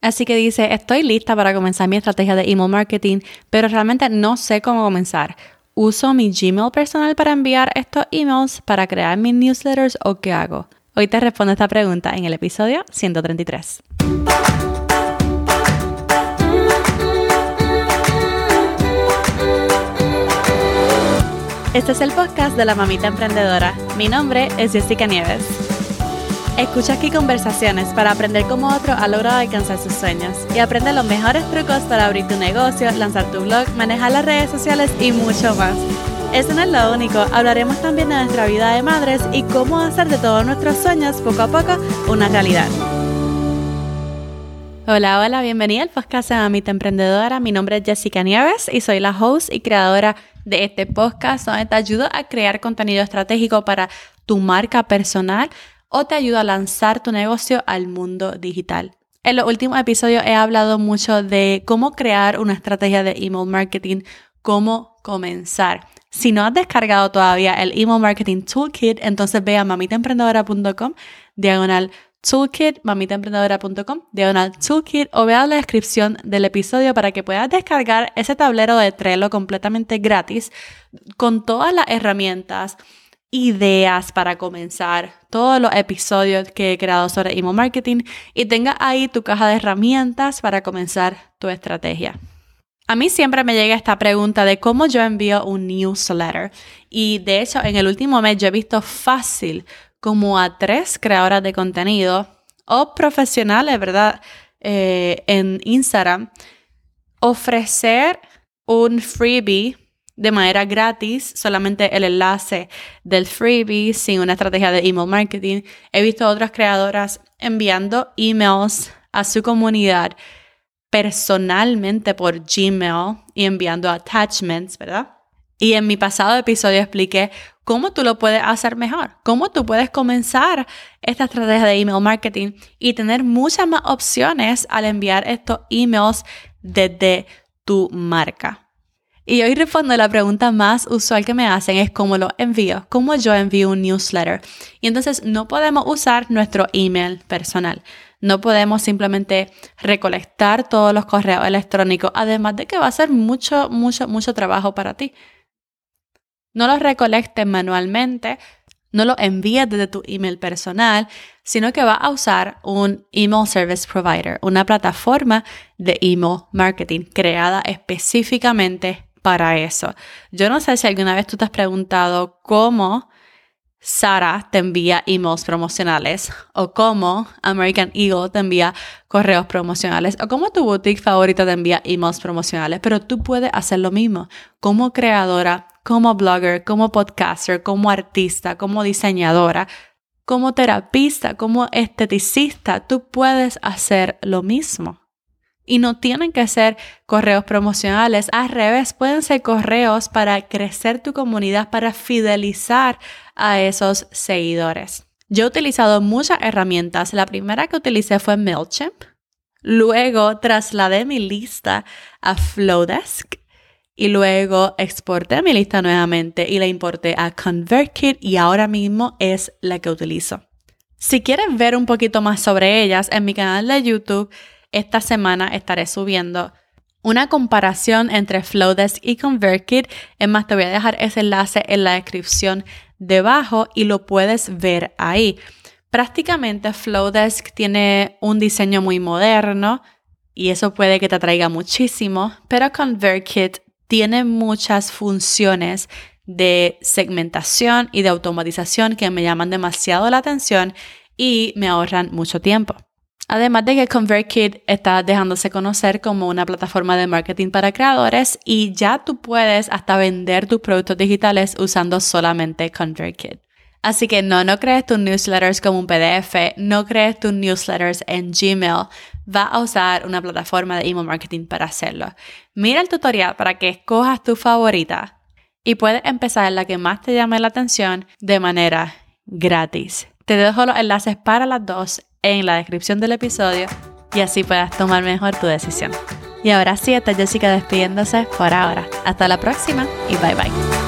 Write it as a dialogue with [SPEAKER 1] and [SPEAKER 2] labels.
[SPEAKER 1] Así que dice, estoy lista para comenzar mi estrategia de email marketing, pero realmente no sé cómo comenzar. ¿Uso mi Gmail personal para enviar estos emails, para crear mis newsletters o qué hago? Hoy te respondo esta pregunta en el episodio 133. Este es el podcast de la mamita emprendedora. Mi nombre es Jessica Nieves. Escucha aquí conversaciones para aprender cómo otro ha logrado alcanzar sus sueños y aprende los mejores trucos para abrir tu negocio, lanzar tu blog, manejar las redes sociales y mucho más. Eso no es lo único, hablaremos también de nuestra vida de madres y cómo hacer de todos nuestros sueños poco a poco una realidad. Hola, hola, bienvenida al podcast de Mamita Emprendedora. Mi nombre es Jessica Nieves y soy la host y creadora de este podcast donde te ayudo a crear contenido estratégico para tu marca personal o te ayudo a lanzar tu negocio al mundo digital. En los últimos episodios he hablado mucho de cómo crear una estrategia de email marketing, cómo comenzar. Si no has descargado todavía el Email Marketing Toolkit, entonces ve a mamitaemprendedora.com, diagonal toolkit, mamitaemprendedora.com, diagonal toolkit, o vea la descripción del episodio para que puedas descargar ese tablero de Trello completamente gratis con todas las herramientas, ideas para comenzar, todos los episodios que he creado sobre email marketing y tenga ahí tu caja de herramientas para comenzar tu estrategia. A mí siempre me llega esta pregunta de cómo yo envío un newsletter y de hecho en el último mes yo he visto fácil como a tres creadoras de contenido o profesionales, ¿verdad? Eh, en Instagram, ofrecer un freebie de manera gratis, solamente el enlace del freebie, sin una estrategia de email marketing. He visto otras creadoras enviando emails a su comunidad personalmente por Gmail y enviando attachments, ¿verdad? Y en mi pasado episodio expliqué cómo tú lo puedes hacer mejor, cómo tú puedes comenzar esta estrategia de email marketing y tener muchas más opciones al enviar estos emails desde tu marca. Y hoy respondo la pregunta más usual que me hacen es cómo lo envío, cómo yo envío un newsletter. Y entonces no podemos usar nuestro email personal. No podemos simplemente recolectar todos los correos electrónicos, además de que va a ser mucho, mucho, mucho trabajo para ti. No los recolectes manualmente, no lo envíes desde tu email personal, sino que va a usar un email service provider, una plataforma de email marketing creada específicamente para eso. Yo no sé si alguna vez tú te has preguntado cómo Sara te envía emails promocionales o cómo American Eagle te envía correos promocionales o cómo tu boutique favorita te envía emails promocionales, pero tú puedes hacer lo mismo como creadora como blogger, como podcaster, como artista, como diseñadora, como terapista, como esteticista, tú puedes hacer lo mismo. Y no tienen que ser correos promocionales, al revés, pueden ser correos para crecer tu comunidad, para fidelizar a esos seguidores. Yo he utilizado muchas herramientas. La primera que utilicé fue MailChimp. Luego trasladé mi lista a Flowdesk y luego exporté mi lista nuevamente y la importé a ConvertKit y ahora mismo es la que utilizo. Si quieres ver un poquito más sobre ellas, en mi canal de YouTube esta semana estaré subiendo una comparación entre Flowdesk y ConvertKit. Es más, te voy a dejar ese enlace en la descripción debajo y lo puedes ver ahí. Prácticamente Flowdesk tiene un diseño muy moderno y eso puede que te atraiga muchísimo, pero ConvertKit tiene muchas funciones de segmentación y de automatización que me llaman demasiado la atención y me ahorran mucho tiempo. Además de que ConvertKit está dejándose conocer como una plataforma de marketing para creadores y ya tú puedes hasta vender tus productos digitales usando solamente ConvertKit. Así que no, no crees tus newsletters como un PDF, no crees tus newsletters en Gmail. Va a usar una plataforma de email marketing para hacerlo. Mira el tutorial para que escojas tu favorita y puedes empezar la que más te llame la atención de manera gratis. Te dejo los enlaces para las dos en la descripción del episodio y así puedas tomar mejor tu decisión. Y ahora sí, está Jessica despidiéndose por ahora. Hasta la próxima y bye bye.